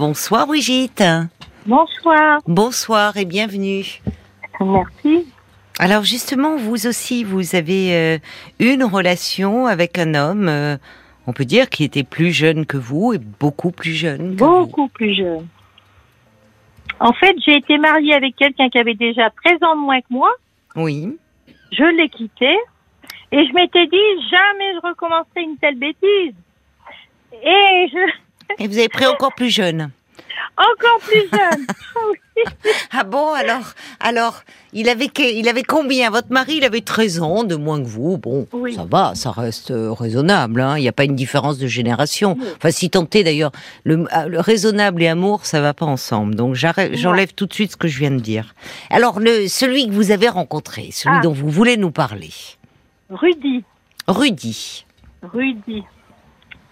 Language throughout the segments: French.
Bonsoir Brigitte. Bonsoir. Bonsoir et bienvenue. Merci. Alors justement, vous aussi, vous avez euh, une relation avec un homme, euh, on peut dire, qui était plus jeune que vous et beaucoup plus jeune. Que Beaucoup plus jeune. En fait, j'ai été mariée avec quelqu'un qui avait déjà 13 ans de moins que moi. Oui. Je l'ai quitté. Et je m'étais dit, jamais je recommencerai une telle bêtise. Et je, Et vous avez pris encore plus jeune. encore plus jeune. Ah bon, alors, alors, il avait, il avait combien? Votre mari, il avait 13 ans de moins que vous. Bon, Oui. ça va, ça reste euh, raisonnable. hein. Il n'y a pas une différence de génération. Enfin, si tant est d'ailleurs, le, ah, le raisonnable et amour, ça va pas ensemble. Donc, j'enlève tout de suite ce que je viens de dire. Alors, le, celui que vous avez rencontré, celui Ah. dont vous voulez nous parler, Rudy. Rudy. Rudy.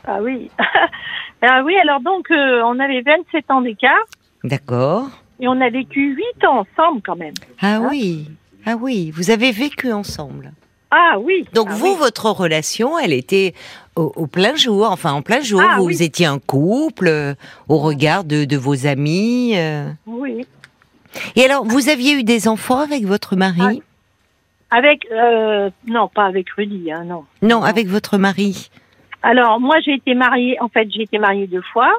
Ah oui. ah oui, alors donc, euh, on avait 27 ans d'écart. D'accord. Et on a vécu 8 ans ensemble quand même. Ah oui, ah oui, vous avez vécu ensemble. Ah oui. Donc Ah vous, oui. votre relation, elle était au, au plein jour, enfin en plein jour. Ah, vous oui. étiez un couple euh, au regard de, de vos amis. euh. Oui. Et alors, vous aviez eu des enfants avec votre mari? Avec, euh, non, pas avec Rudy, hein, non. Non, avec votre mari. Alors, moi, j'ai été mariée, en fait, j'ai été mariée deux fois.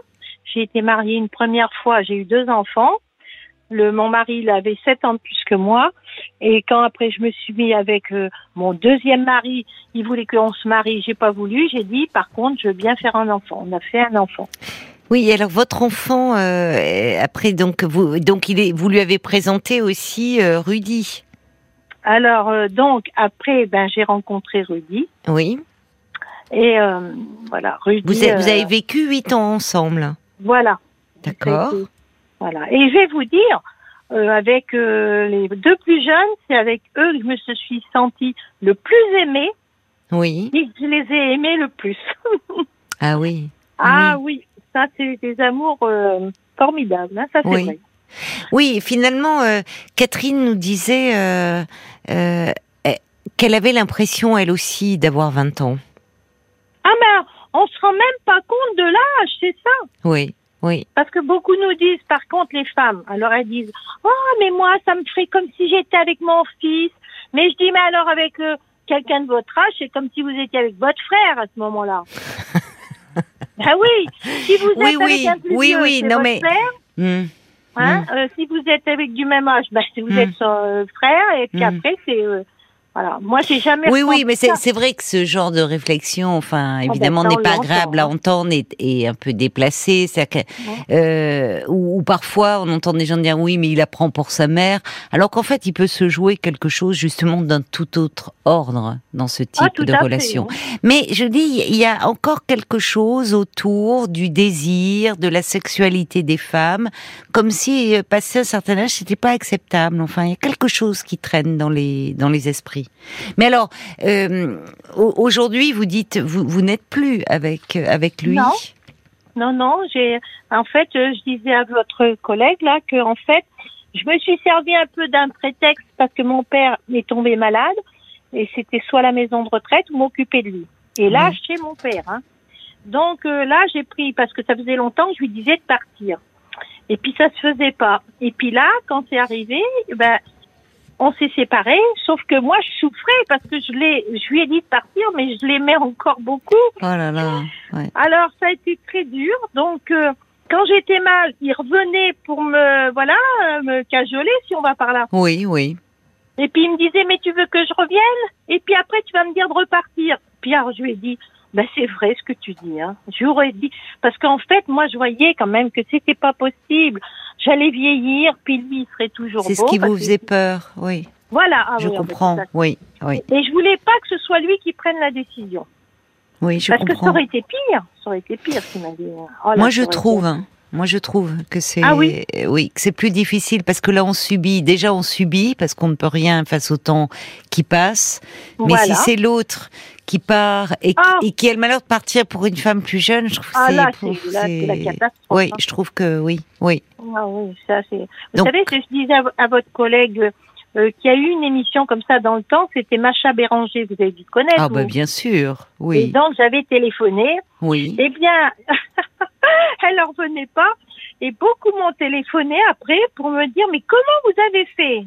J'ai été mariée une première fois, j'ai eu deux enfants. Le, mon mari, il avait sept ans de plus que moi. Et quand après je me suis mis avec euh, mon deuxième mari, il voulait qu'on se marie, j'ai pas voulu. J'ai dit, par contre, je veux bien faire un enfant. On a fait un enfant. Oui, alors votre enfant, euh, après donc vous, donc il est, vous lui avez présenté aussi euh, Rudy. Alors, euh, donc, après, ben, j'ai rencontré Rudy. Oui. Et euh, voilà, Rudy. Vous, avez- euh, vous avez vécu huit ans ensemble. Voilà. D'accord. Voilà. Et je vais vous dire, euh, avec euh, les deux plus jeunes, c'est avec eux que je me suis sentie le plus aimée Oui. et que je les ai aimés le plus. Ah oui. ah oui, ça c'est des amours euh, formidables, hein, ça c'est Oui. vrai. Oui, finalement, euh, Catherine nous disait euh, euh, eh, qu'elle avait l'impression, elle aussi, d'avoir 20 ans. On se rend même pas compte de l'âge, c'est ça. Oui, oui. Parce que beaucoup nous disent, par contre, les femmes, alors elles disent, oh mais moi ça me ferait comme si j'étais avec mon fils. Mais je dis, mais alors avec euh, quelqu'un de votre âge, c'est comme si vous étiez avec votre frère à ce moment-là. ah oui, si vous êtes Oui, avec oui, un plus oui, vieux, oui, non, votre mais- frère. Hmm. Hein, euh, si vous êtes avec du même âge, ben, si vous Mm. êtes son euh, frère, et puis après, c'est... voilà. Moi, j'ai jamais... Oui, oui, mais c'est vrai que ce genre de réflexion, enfin, évidemment, ben, ça, n'est pas agréable à hein. entendre et, et un peu déplacé. Que, euh, ou, ou parfois, on entend des gens dire oui, mais il apprend pour sa mère, alors qu'en fait, il peut se jouer quelque chose justement d'un tout autre ordre dans ce type Ah, tout de fait, relation. oui. Mais je dis, il y a encore quelque chose autour du désir, de la sexualité des femmes, comme si euh, passé un certain âge, c'était pas acceptable. Enfin, il y a quelque chose qui traîne dans les dans les esprits. Mais alors, euh, au- aujourd'hui, vous dites, vous, vous n'êtes plus avec euh, avec lui. Non. Non, non, j'ai... En fait, euh, je disais à votre collègue, là, que en fait, je me suis servi un peu d'un prétexte parce que mon père est tombé malade et c'était soit la maison de retraite ou m'occuper de lui. Et là, Mhm. chez mon père. Hein. Donc euh, là, j'ai pris, parce que ça faisait longtemps que je lui disais de partir. Et puis ça se faisait pas. Et puis là, quand c'est arrivé, ben, on s'est séparés, sauf que moi, je souffrais parce que je, l'ai, je lui ai dit de partir, mais je l'aimais encore beaucoup. Oh là là. Ouais. Alors, ça a été très dur. Donc, euh, quand j'étais mal, il revenait pour me, voilà, me cajoler, si on va par là. Oui, oui. Et puis, il me disait, mais tu veux que je revienne? Et puis après, tu vas me dire de repartir. Puis alors, je lui ai dit, ben, c'est vrai ce que tu dis. Hein. Je lui aurais dit, parce qu'en fait, moi, je voyais quand même que c'était pas possible. J'allais vieillir, puis lui, il serait toujours C'est ce beau, qui vous que- faisait peur. Oui, Voilà. Ah je oui, comprends. Oui, oui, Et je voulais pas que ce soit lui qui prenne la décision. oui, je parce que ça aurait été pire. Ça aurait été pire s'il m'a dit. oh Moi, je trouve, hein, moi, je trouve que c'est, Ah oui oui, que c'est plus difficile parce que là, on subit. Déjà, on subit parce qu'on ne peut rien face au temps qui passe. Mais si c'est l'autre qui part et, qui- Ah. et qui a le malheur de partir pour une femme plus jeune, je trouve Ah c'est, là, la catastrophe. Oui, hein. je trouve que oui, oui. Ah oui, ça c'est. Vous Donc- savez, je disais à, à votre collègue euh, qui a eu une émission comme ça dans le temps, c'était Macha Béranger. Vous avez dû connaître. Ah bah bien sûr, Et oui, donc j'avais téléphoné. oui. Eh bien, elle en revenait pas. Et beaucoup m'ont téléphoné après pour me dire mais comment vous avez fait?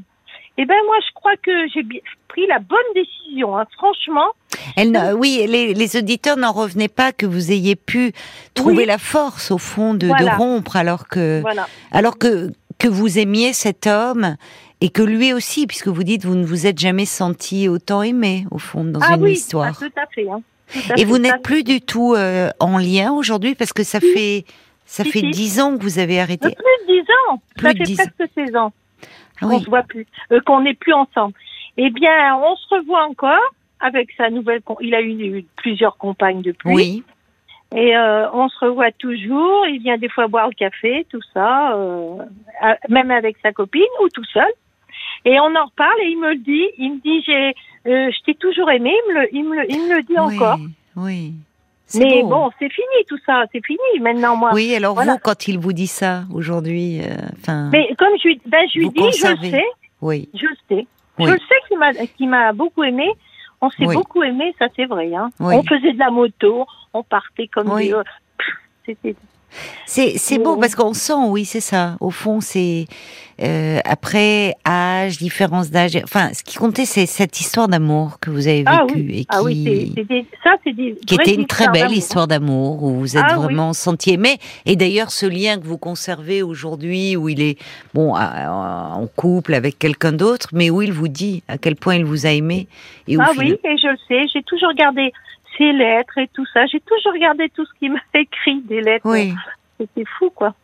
Eh ben moi je crois que j'ai pris la bonne décision. Hein. Franchement. Elle, oui, les, les auditeurs n'en revenaient pas que vous ayez pu trouver la force au fond de, de rompre alors que voilà. alors que que vous aimiez cet homme et que lui aussi, puisque vous dites vous ne vous êtes jamais senti autant aimé au fond dans ah une oui, histoire. Ah, tout à fait. Hein. Et vous n'êtes plus du tout euh, en lien aujourd'hui parce que ça fait ça fait dix ans que vous avez arrêté. Plus de dix ans. Plus ça fait 10 presque 16 ans. Ah oui. se voit plus, euh, qu'on n'est plus ensemble. Eh bien, on se revoit encore avec sa nouvelle. Il a eu, eu plusieurs compagnes depuis. Oui. Et euh, on se revoit toujours. Il vient des fois boire le café, tout ça, euh, même avec sa copine ou tout seul. Et on en reparle et il me le dit. Il me dit j'ai, euh, je t'ai toujours aimé. Il me le, il me le, il me le dit oui. encore. Oui. Mais beau. bon, c'est fini tout ça. C'est fini maintenant moi. Oui, alors Voilà. vous, quand il vous dit ça aujourd'hui, enfin, Mais comme je lui, ben je lui dis, je le sais, oui, je le sais. Oui. Je le sais qu'il m'a, qu'il m'a beaucoup aimé. On s'est Oui. beaucoup aimé, ça c'est vrai. Hein. Oui. On faisait de la moto, on partait comme Oui. des. C'était. C'est c'est beau parce qu'on sent, oui, c'est ça. Au fond, c'est euh, après âge, différence d'âge. Enfin, ce qui comptait, c'est cette histoire d'amour que vous avez vécue Ah oui. et qui, Ah oui, c'est, c'est des, ça c'est des. qui était une très belle d'amour. histoire d'amour où vous êtes Ah oui. vraiment senti aimé. Et d'ailleurs, ce lien que vous conservez aujourd'hui, où il est bon en couple avec quelqu'un d'autre, mais où il vous dit à quel point il vous a aimé. Et Ah final- oui, et je le sais. J'ai toujours gardé ses lettres et tout ça. J'ai toujours gardé tout ce qu'il m'a écrit, des lettres. Oui. C'était fou, quoi.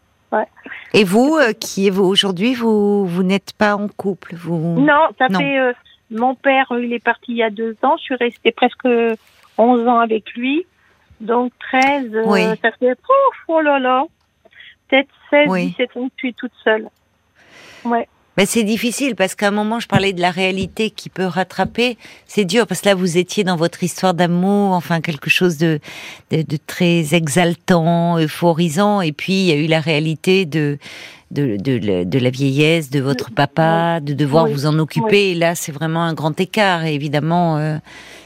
Et vous, euh, qui vous aujourd'hui, vous vous n'êtes pas en couple, vous? Non, ça Non. fait. euh, mon père, euh, il est parti il y a deux ans. Je suis restée presque 11 ans avec lui. Donc 13, euh, Oui. ça fait. Ouf, oh là là. Peut-être 16, Oui. 17 ans que je suis toute seule. Ouais. Ben, c'est difficile parce qu'à un moment, je parlais de la réalité qui peut rattraper. C'est dur parce que là, vous étiez dans votre histoire d'amour, enfin quelque chose de, de, de très exaltant, euphorisant, et puis il y a eu la réalité de de, de, la- de la vieillesse de votre papa, de devoir Oui. vous en occuper. Et là, c'est vraiment un grand écart. Et évidemment, euh,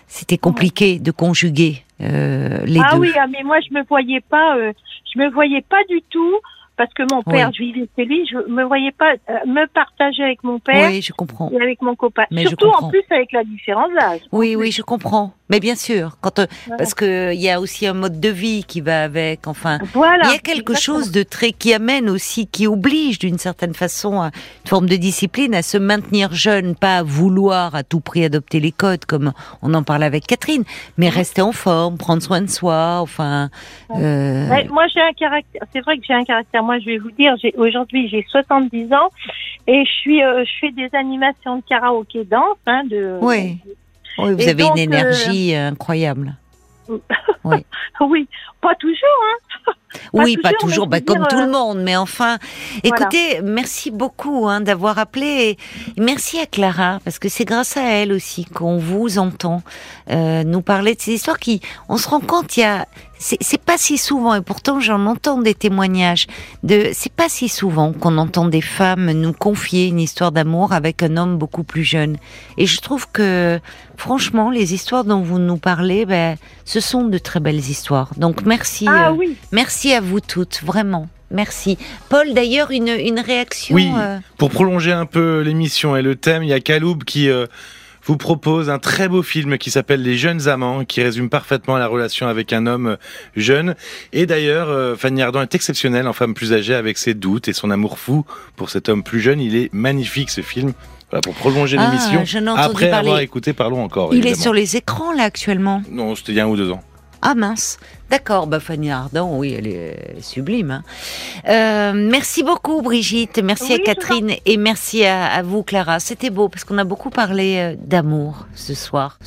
c'était compliqué de conjuguer euh, les ah deux. oui, ah, mais moi je me voyais pas, euh, je me voyais pas du tout parce que mon père, Oui. je vivais chez lui, je me voyais pas euh, me partager avec mon père Oui, je comprends. et avec mon copain. Mais Surtout en plus avec la différence d'âge. Oui, oui, je comprends. Mais bien sûr, quand euh, Voilà. parce que il y a aussi un mode de vie qui va avec. Enfin, Voilà. il y a quelque exactement. chose de très qui amène aussi, qui oblige d'une certaine façon à une forme de discipline, à se maintenir jeune, pas à vouloir à tout prix adopter les codes comme on en parlait avec Catherine, mais rester en forme, prendre soin de soi. Enfin, euh, Ouais, moi, j'ai un caractère. C'est vrai que j'ai un caractère. Moi, je vais vous dire, j'ai aujourd'hui j'ai 70 ans et je suis, euh, je fais des animations de karaoké danse, hein, de. oui, oui, vous Et avez donc, une euh, énergie euh, incroyable. Oui, pas toujours. Oui, pas toujours, bah, comme dire, tout euh, le monde, mais enfin, écoutez, merci beaucoup hein, d'avoir appelé. Et merci à Clara, parce que c'est grâce à elle aussi qu'on vous entend euh, nous parler de ces histoires qui, on se rend compte, il y a, c'est c'est pas si souvent, et pourtant j'en entends des témoignages, de, c'est pas si souvent qu'on entend des femmes nous confier une histoire d'amour avec un homme beaucoup plus jeune. Et je trouve que, franchement, les histoires dont vous nous parlez, ben, ce sont de très belles histoires. Donc merci. Ah euh, oui. Merci à vous toutes, vraiment. Merci. Paul, d'ailleurs, une, une réaction. Oui. euh, Pour prolonger un peu l'émission et le thème, il y a Kaloub qui euh, vous propose un très beau film qui s'appelle Les jeunes amants, qui résume parfaitement la relation avec un homme euh, jeune. Et d'ailleurs, Fanny Ardant est exceptionnelle en femme plus âgée avec ses doutes et son amour fou pour cet homme plus jeune. Il est magnifique ce film. Voilà, pour prolonger Ah, l'émission, après parler. avoir écouté Parlons encore. il est sur les écrans, là, actuellement. Non, c'était il y a un ou deux ans. Ah mince. D'accord, bah Fanny Ardant, oui, elle est sublime. hein. Euh, merci beaucoup Brigitte, merci Oui, à Catherine et merci à, à vous Clara. C'était beau parce qu'on a beaucoup parlé euh, d'amour ce soir.